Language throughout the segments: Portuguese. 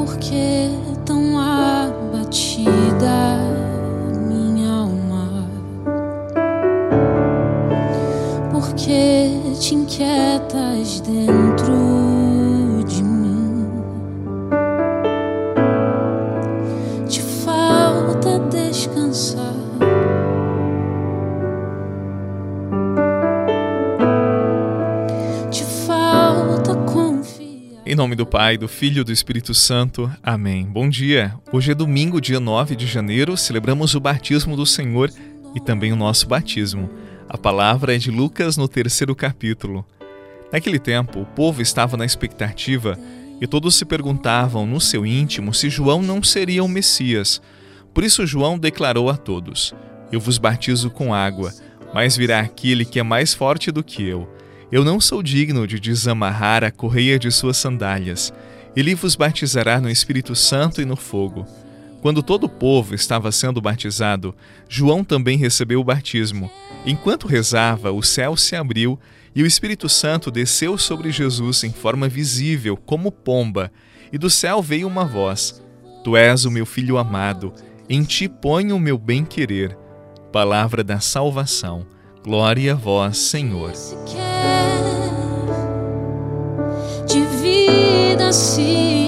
Por que tão abatida minha alma? Por que te inquietas dentro Em nome do Pai, do Filho e do Espírito Santo. Amém. Bom dia. Hoje é domingo, dia 9 de janeiro, celebramos o batismo do Senhor e também o nosso batismo. A palavra é de Lucas no terceiro capítulo. Naquele tempo, o povo estava na expectativa e todos se perguntavam no seu íntimo se João não seria o Messias. Por isso, João declarou a todos: Eu vos batizo com água, mas virá aquele que é mais forte do que eu. Eu não sou digno de desamarrar a correia de suas sandálias. Ele vos batizará no Espírito Santo e no fogo. Quando todo o povo estava sendo batizado, João também recebeu o batismo. Enquanto rezava, o céu se abriu e o Espírito Santo desceu sobre Jesus em forma visível, como pomba, e do céu veio uma voz: Tu és o meu filho amado, em ti ponho o meu bem-querer. Palavra da salvação. Glória a vós, Senhor. De vida se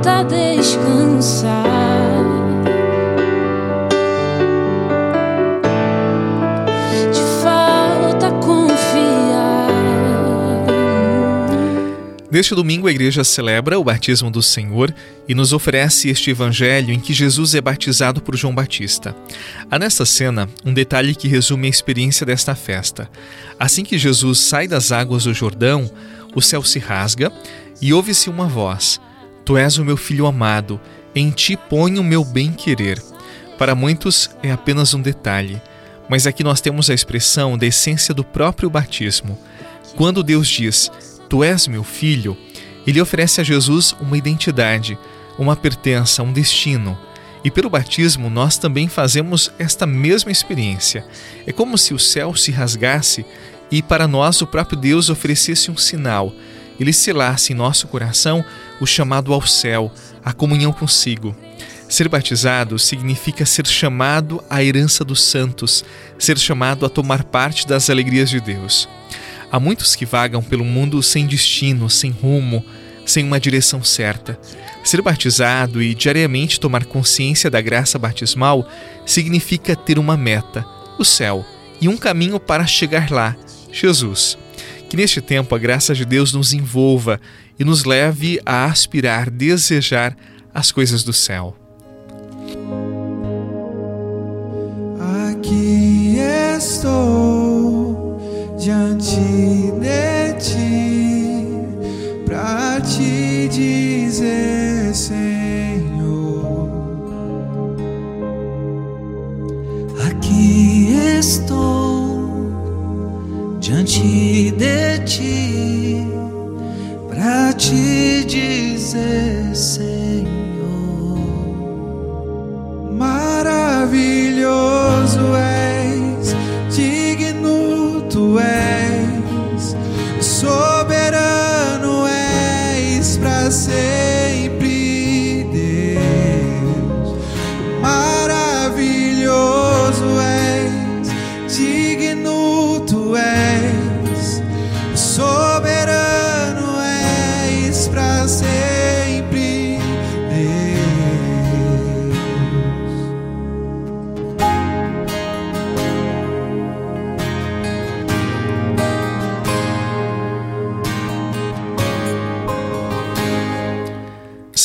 falta descansar. Te falta confiar. Neste domingo, a igreja celebra o batismo do Senhor e nos oferece este evangelho em que Jesus é batizado por João Batista. Há nesta cena um detalhe que resume a experiência desta festa. Assim que Jesus sai das águas do Jordão, o céu se rasga e ouve-se uma voz: Tu és o meu filho amado, em ti ponho o meu bem-querer. Para muitos é apenas um detalhe, mas aqui nós temos a expressão da essência do próprio batismo. Quando Deus diz: Tu és meu filho, ele oferece a Jesus uma identidade, uma pertença, um destino. E pelo batismo nós também fazemos esta mesma experiência. É como se o céu se rasgasse e para nós o próprio Deus oferecesse um sinal. Ele selasse em nosso coração o chamado ao céu, a comunhão consigo. Ser batizado significa ser chamado à herança dos santos, ser chamado a tomar parte das alegrias de Deus. Há muitos que vagam pelo mundo sem destino, sem rumo, sem uma direção certa. Ser batizado e diariamente tomar consciência da graça batismal significa ter uma meta, o céu, e um caminho para chegar lá, Jesus. Que neste tempo a graça de Deus nos envolva e nos leve a aspirar, desejar as coisas do céu. Aqui estou diante de ti pra te dizer, Senhor. Aqui estou diante de ti pra te dizer, Senhor. Maravilhoso és, digno tu és, soberano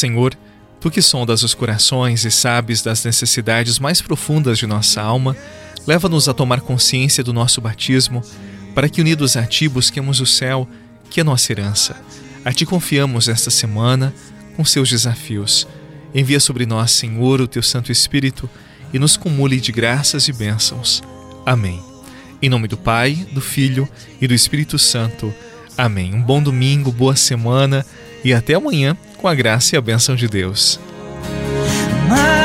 Senhor, Tu que sondas os corações e sabes das necessidades mais profundas de nossa alma, leva-nos a tomar consciência do nosso batismo, para que unidos a Ti busquemos o céu, que é nossa herança. A Ti confiamos esta semana com seus desafios. Envia sobre nós, Senhor, o Teu Santo Espírito e nos cumule de graças e bênçãos. Amém. Em nome do Pai, do Filho e do Espírito Santo. Amém. Um bom domingo, boa semana e até amanhã com a graça e a bênção de Deus. Maravilhoso